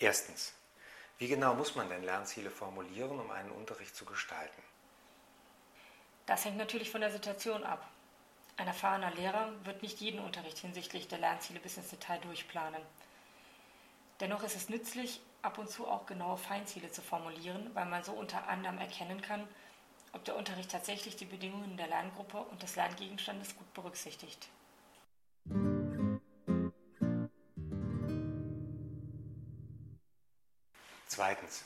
Erstens. Wie genau muss man denn Lernziele formulieren, um einen Unterricht zu gestalten? Das hängt natürlich von der Situation ab. Ein erfahrener Lehrer wird nicht jeden Unterricht hinsichtlich der Lernziele bis ins Detail durchplanen. Dennoch ist es nützlich, ab und zu auch genaue Feinziele zu formulieren, weil man so unter anderem erkennen kann, ob der Unterricht tatsächlich die Bedingungen der Lerngruppe und des Lerngegenstandes gut berücksichtigt. Zweitens.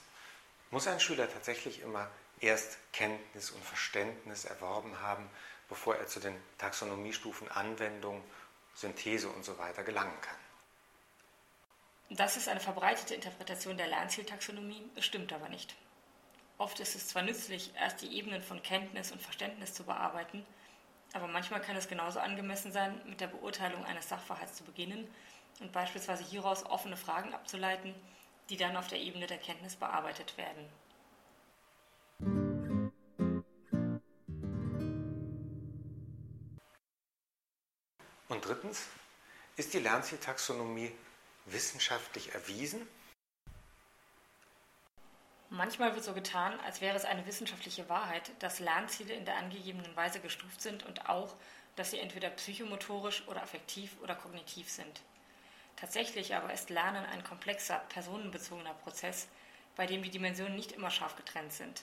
Muss ein Schüler tatsächlich immer erst Kenntnis und Verständnis erworben haben, bevor er zu den Taxonomiestufen Anwendung, Synthese usw. So gelangen kann? Das ist eine verbreitete Interpretation der Lernzieltaxonomie, stimmt aber nicht. Oft ist es zwar nützlich, erst die Ebenen von Kenntnis und Verständnis zu bearbeiten, aber manchmal kann es genauso angemessen sein, mit der Beurteilung eines Sachverhalts zu beginnen und beispielsweise hieraus offene Fragen abzuleiten, die dann auf der Ebene der Kenntnis bearbeitet werden. Und drittens, ist die Lernzieltaxonomie wissenschaftlich erwiesen? Manchmal wird so getan, als wäre es eine wissenschaftliche Wahrheit, dass Lernziele in der angegebenen Weise gestuft sind und auch, dass sie entweder psychomotorisch oder affektiv oder kognitiv sind. Tatsächlich aber ist Lernen ein komplexer, personenbezogener Prozess, bei dem die Dimensionen nicht immer scharf getrennt sind.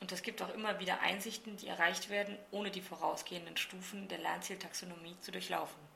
Und es gibt auch immer wieder Einsichten, die erreicht werden, ohne die vorausgehenden Stufen der Lernzieltaxonomie zu durchlaufen.